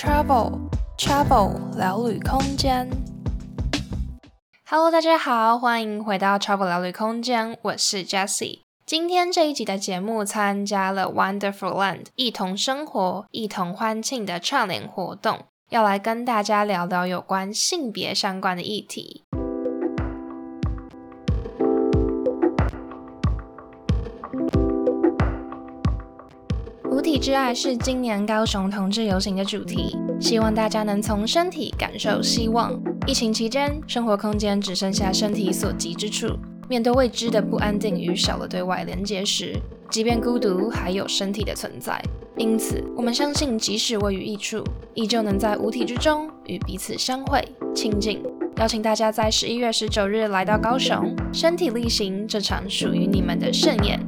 Travel Travel 聊旅空间。Hello，大家好，欢迎回到 Travel 聊旅空间，我是 Jessie。今天这一集的节目参加了 Wonderful Land 一同生活、一同欢庆的串联活动，要来跟大家聊聊有关性别相关的议题。五体之爱是今年高雄同志游行的主题，希望大家能从身体感受希望。疫情期间，生活空间只剩下身体所及之处，面对未知的不安定与少了对外连接时，即便孤独，还有身体的存在。因此，我们相信，即使位于异处，依旧能在五体之中与彼此相会亲近。邀请大家在十一月十九日来到高雄，身体力行这场属于你们的盛宴。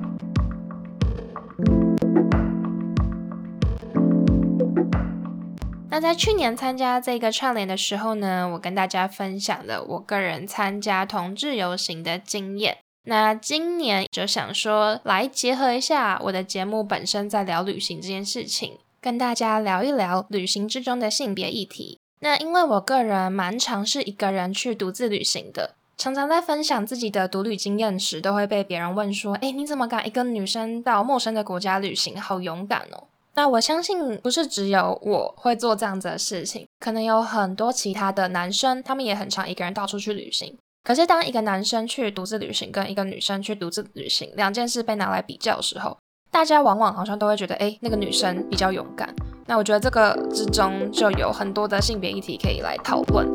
那在去年参加这个串联的时候呢，我跟大家分享了我个人参加同志游行的经验。那今年就想说，来结合一下我的节目本身在聊旅行这件事情，跟大家聊一聊旅行之中的性别议题。那因为我个人蛮常是一个人去独自旅行的，常常在分享自己的独旅经验时，都会被别人问说：“诶，你怎么敢一个女生到陌生的国家旅行？好勇敢哦！”那我相信不是只有我会做这样子的事情，可能有很多其他的男生，他们也很常一个人到处去旅行。可是当一个男生去独自旅行，跟一个女生去独自旅行，两件事被拿来比较的时候，大家往往好像都会觉得，诶，那个女生比较勇敢。那我觉得这个之中就有很多的性别议题可以来讨论。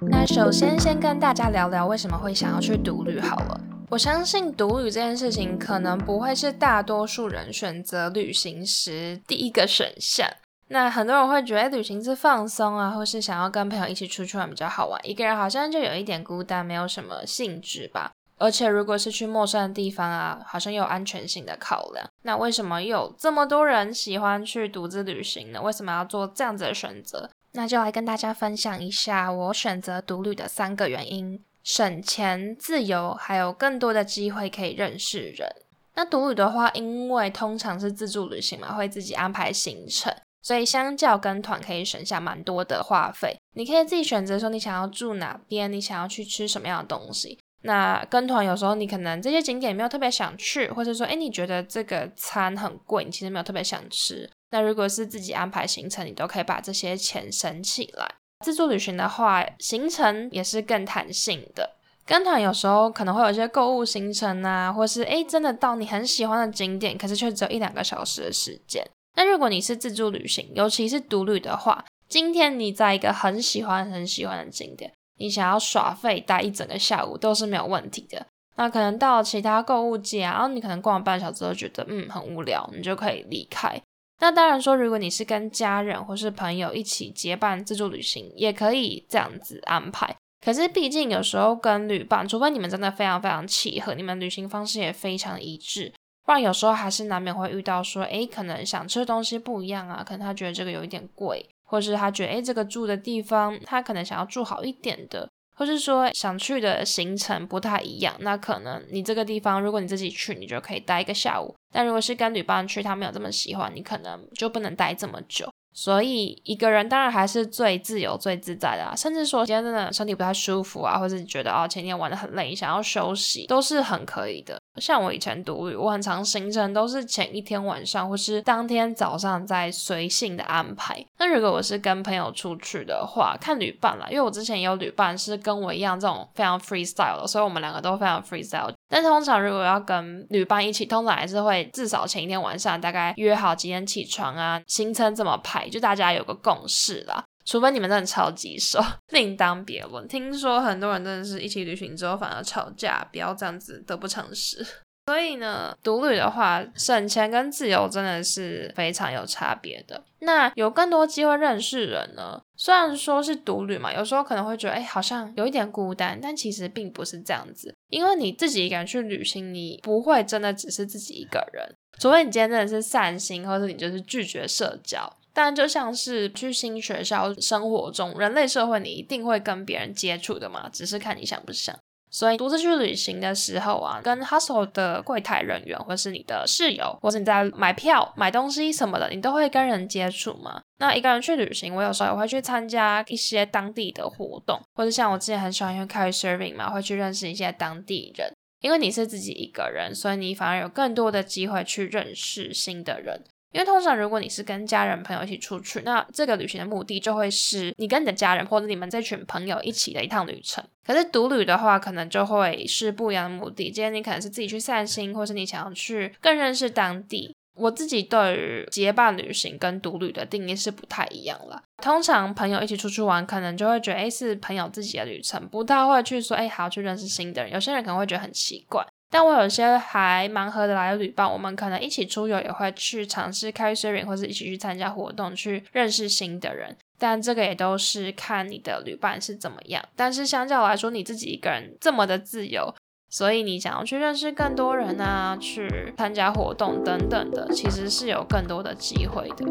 那首先先跟大家聊聊为什么会想要去独旅好了。我相信独旅这件事情可能不会是大多数人选择旅行时第一个选项。那很多人会觉得旅行是放松啊，或是想要跟朋友一起出去玩比较好玩，一个人好像就有一点孤单，没有什么兴致吧。而且如果是去陌生的地方啊，好像有安全性的考量。那为什么有这么多人喜欢去独自旅行呢？为什么要做这样子的选择？那就来跟大家分享一下我选择独旅的三个原因。省钱、自由，还有更多的机会可以认识人。那独旅的话，因为通常是自助旅行嘛，会自己安排行程，所以相较跟团可以省下蛮多的花费。你可以自己选择说你想要住哪边，你想要去吃什么样的东西。那跟团有时候你可能这些景点没有特别想去，或者说，诶，你觉得这个餐很贵，你其实没有特别想吃。那如果是自己安排行程，你都可以把这些钱省起来。自助旅行的话，行程也是更弹性的。跟团有时候可能会有一些购物行程啊，或是诶真的到你很喜欢的景点，可是却只有一两个小时的时间。那如果你是自助旅行，尤其是独旅的话，今天你在一个很喜欢很喜欢的景点，你想要耍废待一整个下午都是没有问题的。那可能到其他购物街啊，然后你可能逛了半小时都觉得嗯很无聊，你就可以离开。那当然说，如果你是跟家人或是朋友一起结伴自助旅行，也可以这样子安排。可是毕竟有时候跟旅伴，除非你们真的非常非常契合，你们旅行方式也非常一致，不然有时候还是难免会遇到说，诶，可能想吃的东西不一样啊，可能他觉得这个有一点贵，或是他觉得，诶，这个住的地方他可能想要住好一点的。或是说想去的行程不太一样，那可能你这个地方，如果你自己去，你就可以待一个下午；但如果是跟旅伴去，他没有这么喜欢，你可能就不能待这么久。所以一个人当然还是最自由、最自在的啊。甚至说今天真的身体不太舒服啊，或者你觉得哦前天玩得很累，想要休息，都是很可以的。像我以前独旅，我很常行程都是前一天晚上或是当天早上再随性的安排。那如果我是跟朋友出去的话，看旅伴啦，因为我之前有旅伴是跟我一样这种非常 freestyle 的，所以我们两个都非常 freestyle。但通常如果要跟旅伴一起，通常还是会至少前一天晚上大概约好几点起床啊，行程怎么排，就大家有个共识啦。除非你们真的超级熟，另当别论。听说很多人真的是一起旅行之后反而吵架，不要这样子得不偿失。所以呢，独旅的话，省钱跟自由真的是非常有差别的。那有更多机会认识人呢？虽然说是独旅嘛，有时候可能会觉得，哎，好像有一点孤单，但其实并不是这样子。因为你自己一个人去旅行，你不会真的只是自己一个人，除非你今天真的是散心，或者你就是拒绝社交。但就像是去新学校生活中，人类社会你一定会跟别人接触的嘛，只是看你想不想。所以独自去旅行的时候啊，跟 hustle 的柜台人员，或是你的室友，或是你在买票、买东西什么的，你都会跟人接触嘛。那一个人去旅行，我有时候也会去参加一些当地的活动，或者像我之前很喜欢用 Couchsurfing 嘛，会去认识一些当地人。因为你是自己一个人，所以你反而有更多的机会去认识新的人。因为通常如果你是跟家人朋友一起出去，那这个旅行的目的就会是你跟你的家人或者你们这群朋友一起的一趟旅程。可是独旅的话，可能就会是不一样的目的。今天你可能是自己去散心，或是你想要去更认识当地。我自己对于结伴旅行跟独旅的定义是不太一样了。通常朋友一起出去玩，可能就会觉得，诶，是朋友自己的旅程，不太会去说，诶，还要去认识新的人。有些人可能会觉得很奇怪。但我有些还蛮合得来的旅伴，我们可能一起出游，也会去尝试 Couchsurfing，或者一起去参加活动，去认识新的人。但这个也都是看你的旅伴是怎么样。但是相较来说，你自己一个人这么的自由，所以你想要去认识更多人啊，去参加活动等等的，其实是有更多的机会的。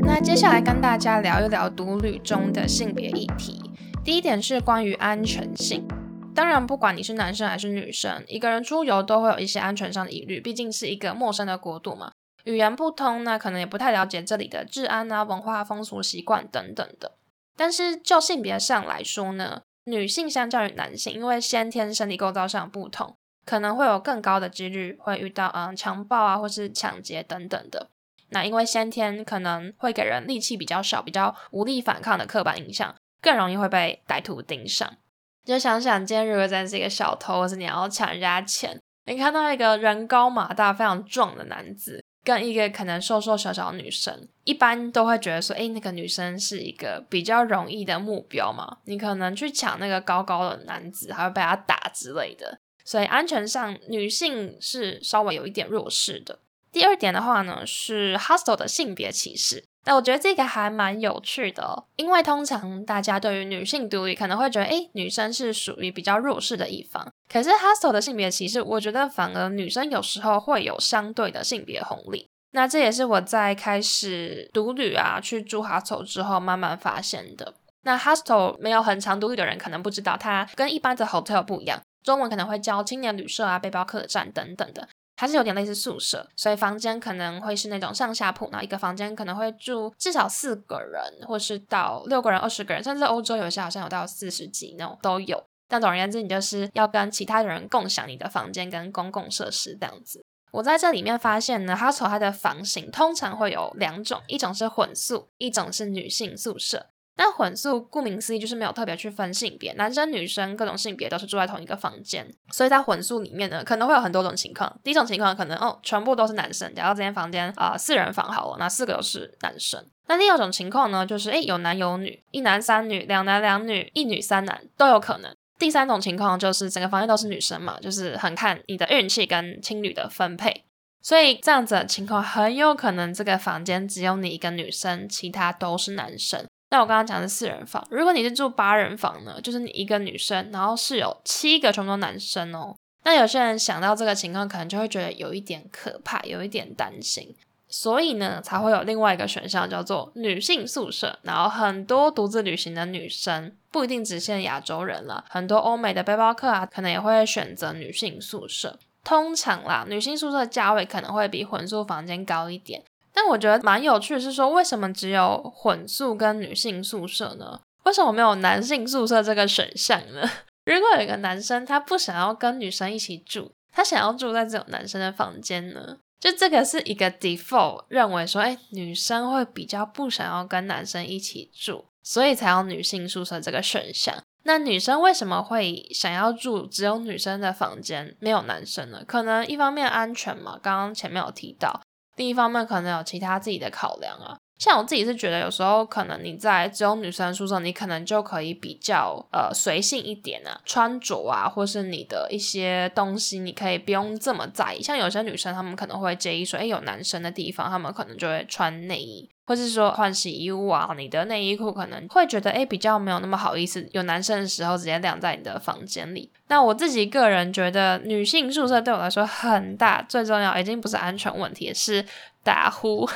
那接下来跟大家聊一聊独旅中的性别议题。第一点是关于安全性，当然，不管你是男生还是女生，一个人出游都会有一些安全上的疑虑，毕竟是一个陌生的国度嘛，语言不通，那可能也不太了解这里的治安啊、文化、风俗习惯等等的。但是就性别上来说呢，女性相较于男性，因为先天生理构造上不同，可能会有更高的几率会遇到嗯强暴啊，或是抢劫等等的。那因为先天可能会给人力气比较少、比较无力反抗的刻板印象。更容易会被歹徒盯上。就想想，今天如果真是一个小偷，或是你要抢人家钱，你看到一个人高马大、非常壮的男子，跟一个可能瘦瘦小小的女生，一般都会觉得说，诶，那个女生是一个比较容易的目标嘛。你可能去抢那个高高的男子，还会被他打之类的。所以安全上，女性是稍微有一点弱势的。第二点的话呢，是 hostel 的性别歧视。那我觉得这个还蛮有趣的，因为通常大家对于女性独旅可能会觉得，诶，女生是属于比较弱势的一方。可是 hostel 的性别歧视，我觉得反而女生有时候会有相对的性别红利。那这也是我在开始独旅啊，去住 hostel 之后慢慢发现的。那 hostel 没有很长独旅的人可能不知道，它跟一般的 hotel 不一样，中文可能会叫青年旅社啊、背包客栈等等的。它是有点类似宿舍，所以房间可能会是那种上下铺，然后一个房间可能会住至少四个人，或是到六个人、二十个人，甚至欧洲有些好像有到四十几那种都有。但总而言之，你就是要跟其他的人共享你的房间跟公共设施这样子。我在这里面发现呢，它从它的房型通常会有两种，一种是混宿，一种是女性宿舍。那混宿顾名思义就是没有特别去分性别，男生女生各种性别都是住在同一个房间，所以在混宿里面呢，可能会有很多种情况。第一种情况可能哦，全部都是男生，假如这间房间啊、四人房好了，那四个都是男生。那第二种情况呢，就是诶有男有女，一男三女，两男两女，一女三男都有可能。第三种情况就是整个房间都是女生嘛，就是很看你的运气跟青旅的分配，所以这样子的情况很有可能这个房间只有你一个女生，其他都是男生。那我刚刚讲的是四人房，如果你是住八人房呢，就是你一个女生，然后室友七个全部都男生哦。那有些人想到这个情况，可能就会觉得有一点可怕，有一点担心，所以呢，才会有另外一个选项叫做女性宿舍。然后很多独自旅行的女生，不一定只限亚洲人了，很多欧美的背包客啊，可能也会选择女性宿舍。通常啦，女性宿舍价位可能会比混宿房间高一点。但我觉得蛮有趣的是说，为什么只有混宿跟女性宿舍呢？为什么没有男性宿舍这个选项呢？如果有一个男生他不想要跟女生一起住，他想要住在这种男生的房间呢？就这个是一个 default 认为说，哎，女生会比较不想要跟男生一起住，所以才有女性宿舍这个选项。那女生为什么会想要住只有女生的房间，没有男生呢？可能一方面安全嘛，刚刚前面有提到。另一方面，可能有其他自己的考量啊。像我自己是觉得，有时候可能你在只有女生宿舍，你可能就可以比较呃随性一点啊，穿着啊，或是你的一些东西，你可以不用这么在意。像有些女生，她们可能会介意说，哎，有男生的地方，她们可能就会穿内衣。或是说换洗衣物啊，你的内衣裤可能会觉得诶比较没有那么好意思，有男生的时候直接晾在你的房间里。那我自己个人觉得，女性宿舍对我来说很大，最重要已经不是安全问题，是打呼。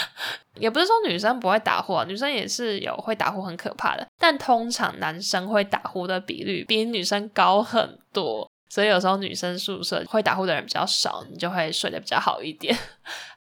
也不是说女生不会打呼啊，女生也是有会打呼很可怕的，但通常男生会打呼的比率比女生高很多，所以有时候女生宿舍会打呼的人比较少，你就会睡得比较好一点。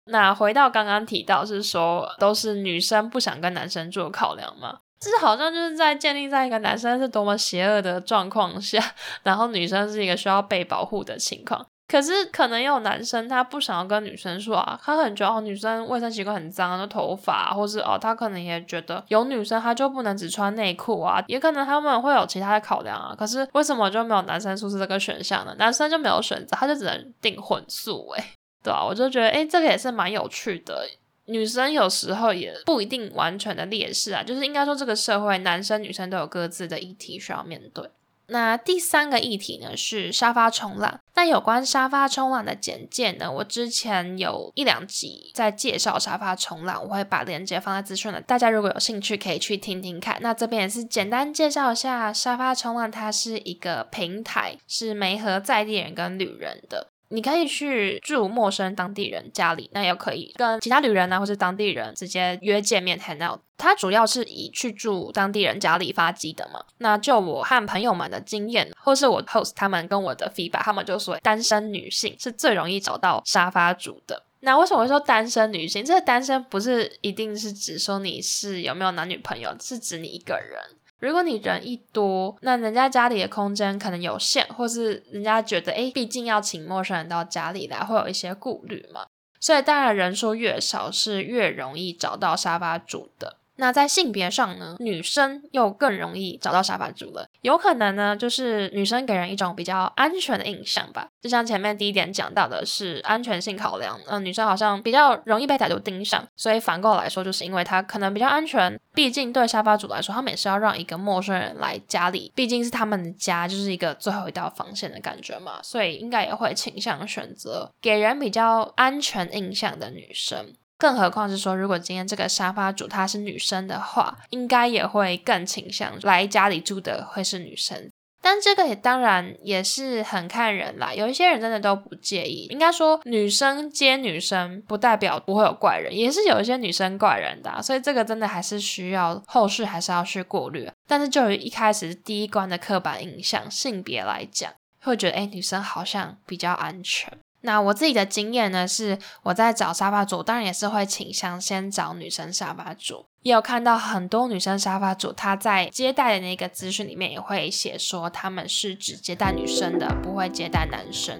那回到刚刚提到，是说都是女生不想跟男生做考量吗？这好像就是在建立在一个男生是多么邪恶的状况下，然后女生是一个需要被保护的情况。可是可能有男生他不想要跟女生说啊，他很觉得哦女生卫生习惯很脏，的头发，或是哦他可能也觉得有女生他就不能只穿内裤啊，也可能他们会有其他的考量啊。可是为什么就没有男生宿舍这个选项呢？男生就没有选择，他就只能订混宿诶。对啊，我就觉得，诶，这个也是蛮有趣的。女生有时候也不一定完全的劣势啊，就是应该说这个社会，男生女生都有各自的议题需要面对。那第三个议题呢，是沙发冲浪。那有关沙发冲浪的简介呢，我之前有一两集在介绍沙发冲浪，我会把链接放在资讯栏，大家如果有兴趣可以去听听看。那这边也是简单介绍一下沙发冲浪，它是一个平台，是媒合在地人跟旅人的。你可以去住陌生当地人家里，那也可以跟其他旅人啊，或是当地人直接约见面 hang out。它主要是以去住当地人家里发迹的嘛。那就我和朋友们的经验，或是我 host 他们跟我的 feedback，他们就说单身女性是最容易找到沙发主的。那为什么会说单身女性？这个单身不是一定是指说你是有没有男女朋友，是指你一个人。如果你人一多，那人家家里的空间可能有限，或是人家觉得，诶，毕竟要请陌生人到家里来，会有一些顾虑嘛。所以当然人数越少，是越容易找到沙发主的。那在性别上呢，女生又更容易找到沙发主了。有可能呢，就是女生给人一种比较安全的印象吧。就像前面第一点讲到的是安全性考量，嗯、女生好像比较容易被歹徒盯上，所以反过来说，就是因为她可能比较安全。毕竟对沙发主来说，他们也是要让一个陌生人来家里，毕竟是他们的家，就是一个最后一道防线的感觉嘛。所以应该也会倾向选择给人比较安全印象的女生。更何况是说，如果今天这个沙发主她是女生的话，应该也会更倾向来家里住的会是女生。但这个也当然也是很看人啦，有一些人真的都不介意。应该说，女生接女生不代表不会有怪人，也是有一些女生怪人的，所以这个真的还是需要后续还是要去过滤。但是就于一开始第一关的刻板印象，性别来讲，会觉得诶，女生好像比较安全。那我自己的经验呢，是我在找沙发主，当然也是会倾向先找女生沙发主。也有看到很多女生沙发主，她在接待的那个资讯里面也会写说，他们是只接待女生的，不会接待男生。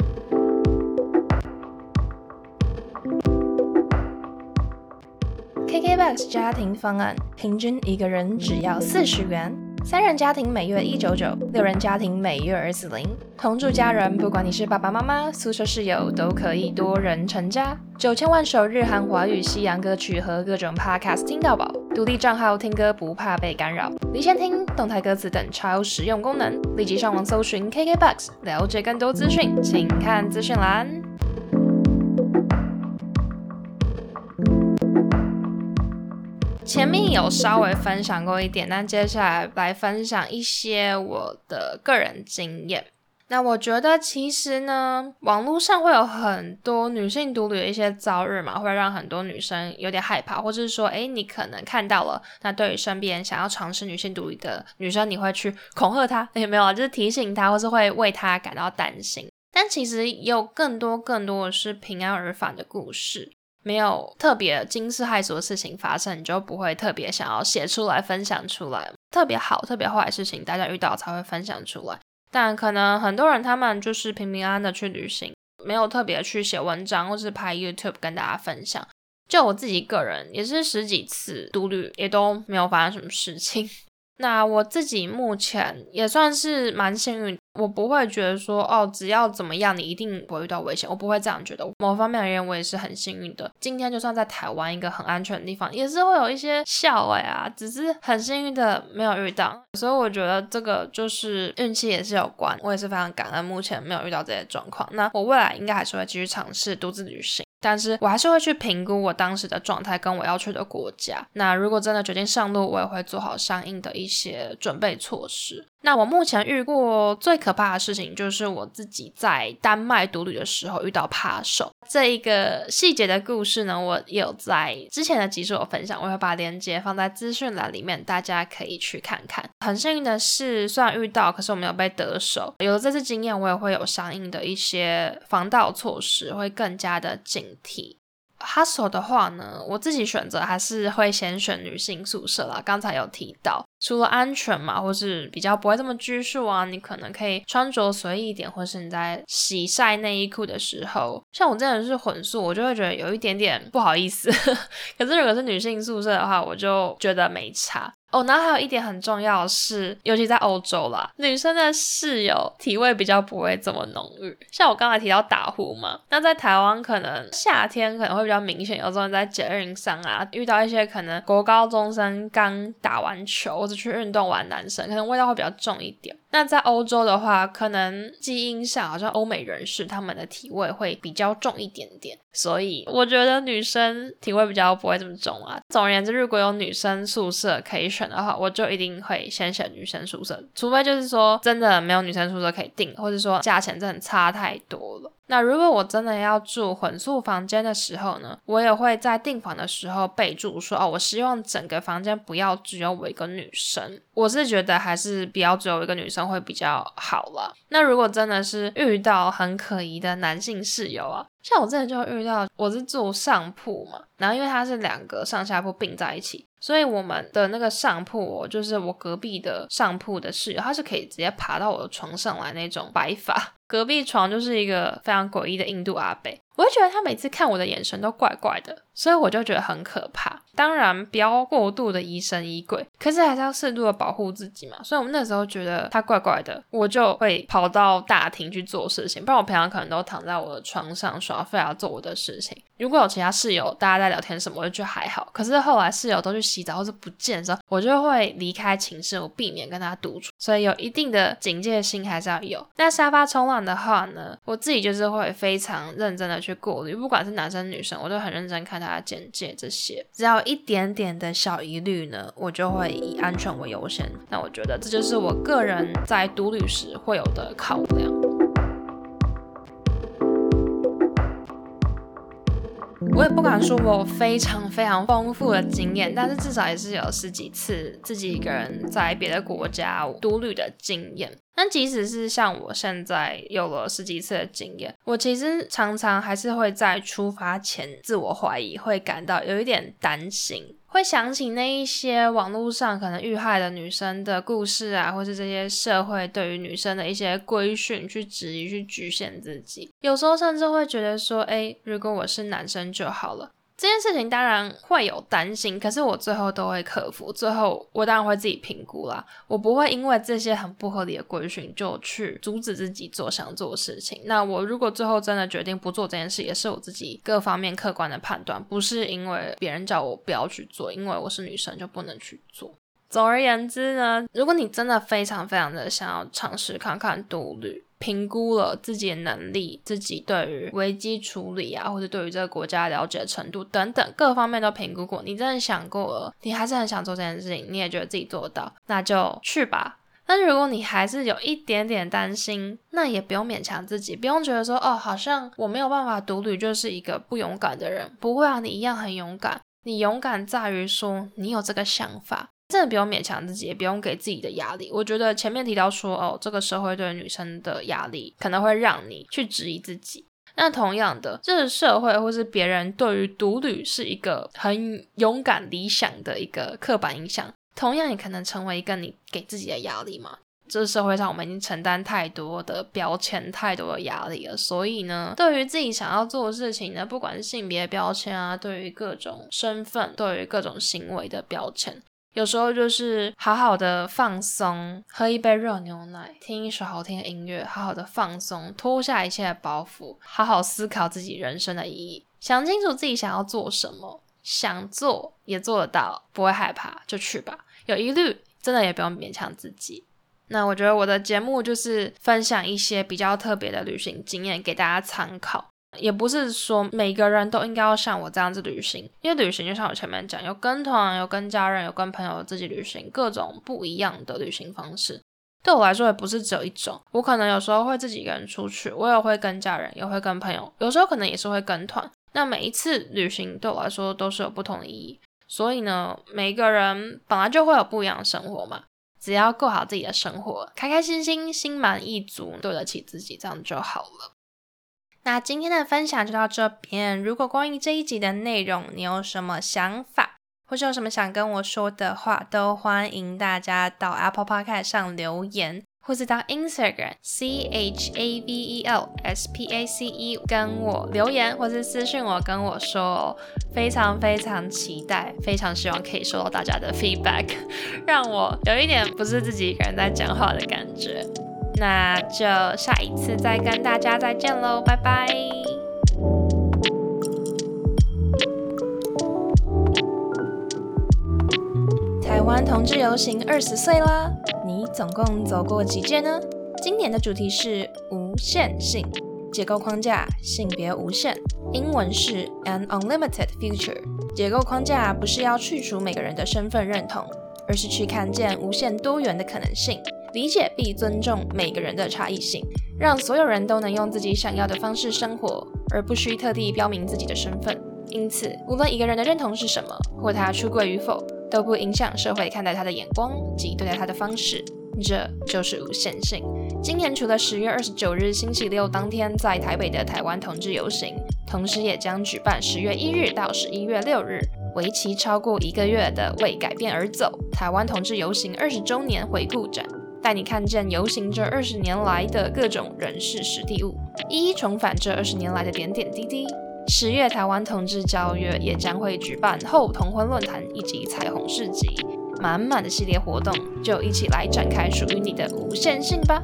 KKBOX 家庭方案，平均一个人只要四十元。三人家庭每月一九九，六人家庭每月二四零。同住家人，不管你是爸爸妈妈、宿舍室友，都可以多人成家。九千万首日韩华语西洋歌曲和各种 podcast 听到饱，独立账号听歌不怕被干扰，离线听、动态歌词等超实用功能。立即上网搜寻 KKBOX，了解更多资讯，请看资讯栏。前面有稍微分享过一点，但接下来来分享一些我的个人经验。那我觉得其实呢，网络上会有很多女性独旅的一些遭遇嘛，会让很多女生有点害怕，或者是说，诶，你可能看到了，那对于身边想要尝试女性独旅的女生，你会去恐吓她，有没有啊？就是提醒她，或是会为她感到担心。但其实有更多更多的是平安而返的故事。没有特别惊世骇俗的事情发生，你就不会特别想要写出来分享出来。特别好、特别坏的事情，大家遇到才会分享出来。但可能很多人他们就是平平安安的去旅行，没有特别去写文章或是拍 YouTube 跟大家分享。就我自己个人也是十几次独旅，也都没有发生什么事情。那我自己目前也算是蛮幸运，我不会觉得说哦，只要怎么样，你一定会遇到危险。我不会这样觉得。某方面而言，我也是很幸运的。今天就算在台湾一个很安全的地方，也是会有一些笑话啊，只是很幸运的没有遇到。所以我觉得这个就是运气也是有关。我也是非常感恩，目前没有遇到这些状况。那我未来应该还是会继续尝试独自旅行。但是我还是会去评估我当时的状态跟我要去的国家。那如果真的决定上路，我也会做好相应的一些准备措施。那我目前遇过最可怕的事情，就是我自己在丹麦独旅的时候遇到扒手。这一个细节的故事呢，我有在之前的集数有分享，我会把链接放在资讯栏里面，大家可以去看看。很幸运的是，虽然遇到，可是我没有被得手。有了这次经验，我也会有相应的一些防盗措施，会更加的警惕。Hustle 的话呢，我自己选择还是会先选女性宿舍啦。刚才有提到，除了安全嘛，或是比较不会这么拘束啊，你可能可以穿着随意一点，或是你在洗晒内衣裤的时候，像我这样是混宿，我就会觉得有一点点不好意思。可是如果是女性宿舍的话，我就觉得没差。哦，然后还有一点很重要的是，尤其在欧洲啦，女生的室友体味比较不会这么浓郁。像我刚才提到打呼嘛，那在台湾可能夏天可能会比较明显，有时候在捷运上啊，遇到一些可能国高中生刚打完球或者去运动完男生，可能味道会比较重一点。那在欧洲的话，可能基因上好像欧美人士他们的体味会比较重一点点，所以我觉得女生体味比较不会这么重啊。总而言之，如果有女生宿舍可以选的话，我就一定会先选女生宿舍，除非就是说真的没有女生宿舍可以订，或者说价钱真的差太多了。那如果我真的要住混宿房间的时候呢，我也会在订房的时候备注说，哦，我希望整个房间不要只有我一个女生。我是觉得还是不要只有一个女生会比较好了。那如果真的是遇到很可疑的男性室友啊，像我之前就遇到，我是住上铺嘛，然后因为它是两个上下铺并在一起，所以我们的那个上铺，哦，就是我隔壁的上铺的室友，他是可以直接爬到我的床上来那种白发。隔壁床就是一个非常诡异的印度阿伯，我会觉得他每次看我的眼神都怪怪的，所以我就觉得很可怕。当然不要过度的疑神疑鬼，可是还是要适度的保护自己嘛。所以我们那时候觉得他怪怪的，我就会跑到大厅去做事情，不然我平常可能都躺在我的床上耍废啊，做我的事情。如果有其他室友，大家在聊天什么，我就觉得还好。可是后来室友都去洗澡或者不见的时候，我就会离开寝室，我避免跟他独处。所以有一定的警戒心还是要有。那沙发冲浪的话呢，我自己就是会非常认真的去过滤，不管是男生女生，我都很认真看他的简介这些。只要一点点的小疑虑呢，我就会以安全为优先。那我觉得这就是我个人在独旅时会有的考量。我也不敢说我非常非常丰富的经验，但是至少也是有十几次自己一个人在别的国家独旅的经验。但即使是像我现在有了十几次的经验，我其实常常还是会在出发前自我怀疑，会感到有一点担心。会想起那一些网络上可能遇害的女生的故事啊，或是这些社会对于女生的一些规训，去质疑、去局限自己。有时候甚至会觉得说，哎，如果我是男生就好了。这件事情当然会有担心，可是我最后都会克服。最后我当然会自己评估啦，我不会因为这些很不合理的规训就去阻止自己做想做的事情。那我如果最后真的决定不做这件事，也是我自己各方面客观的判断，不是因为别人叫我不要去做，因为我是女生就不能去做。总而言之呢，如果你真的非常非常的想要尝试看看独旅，评估了自己的能力，自己对于危机处理啊，或者对于这个国家了解的程度等等各方面都评估过，你真的想过了，你还是很想做这件事情，你也觉得自己做得到，那就去吧。但如果你还是有一点点担心，那也不用勉强自己，不用觉得说哦，好像我没有办法独旅，就是一个不勇敢的人。不会啊，你一样很勇敢。你勇敢在于说你有这个想法。真的不用勉强自己，也不用给自己的压力。我觉得前面提到说，哦，这个社会对女生的压力可能会让你去质疑自己。那同样的，这个社会或是别人对于独旅是一个很勇敢、理想的一个刻板印象，同样也可能成为一个你给自己的压力嘛。这个社会上，我们已经承担太多的标签、太多的压力了。所以呢，对于自己想要做的事情呢，不管是性别标签啊，对于各种身份，对于各种行为的标签。有时候就是好好的放松，喝一杯热牛奶，听一首好听的音乐，好好的放松，脱下一切的包袱，好好思考自己人生的意义，想清楚自己想要做什么，想做也做得到，不会害怕就去吧。有疑虑真的也不用勉强自己。那我觉得我的节目就是分享一些比较特别的旅行经验给大家参考。也不是说每个人都应该要像我这样子旅行，因为旅行就像我前面讲，有跟团，有跟家人，有跟朋友自己旅行，各种不一样的旅行方式。对我来说也不是只有一种，我可能有时候会自己一个人出去，我也会跟家人，也会跟朋友，有时候可能也是会跟团。那每一次旅行对我来说都是有不同的意义，所以呢，每一个人本来就会有不一样的生活嘛，只要过好自己的生活，开开心心，心满意足，对得起自己，这样就好了。那今天的分享就到这边。如果关于这一集的内容，你有什么想法，或是有什么想跟我说的话，都欢迎大家到 Apple Podcast 上留言，或是到 Instagram C H A V E L S P A C E 跟我留言，或是私讯我跟我说。非常非常期待，非常希望可以收到大家的 feedback，让我有一点不是自己一个人在讲话的感觉。那就下一次再跟大家再见喽，拜拜！台湾同志游行二十岁啦，你总共走过几届呢？今年的主题是无限性结构框架，性别无限，英文是 An Unlimited Future。结构框架不是要去除每个人的身份认同，而是去看见无限多元的可能性。理解并尊重每个人的差异性，让所有人都能用自己想要的方式生活，而不需特地标明自己的身份。因此，无论一个人的认同是什么，或他出柜与否，都不影响社会看待他的眼光及对待他的方式。这就是无限性。今年除了十月二十九日星期六当天在台北的台湾同志游行，同时也将举办十月一日到十一月六日，为期超过一个月的为改变而走台湾同志游行二十周年回顾展。带你看见游行这二十年来的各种人事实地物，一一重返这二十年来的点点滴滴。十月台湾同志交约也将会举办后同婚论坛以及彩虹市集，满满的系列活动，就一起来展开属于你的无限性吧。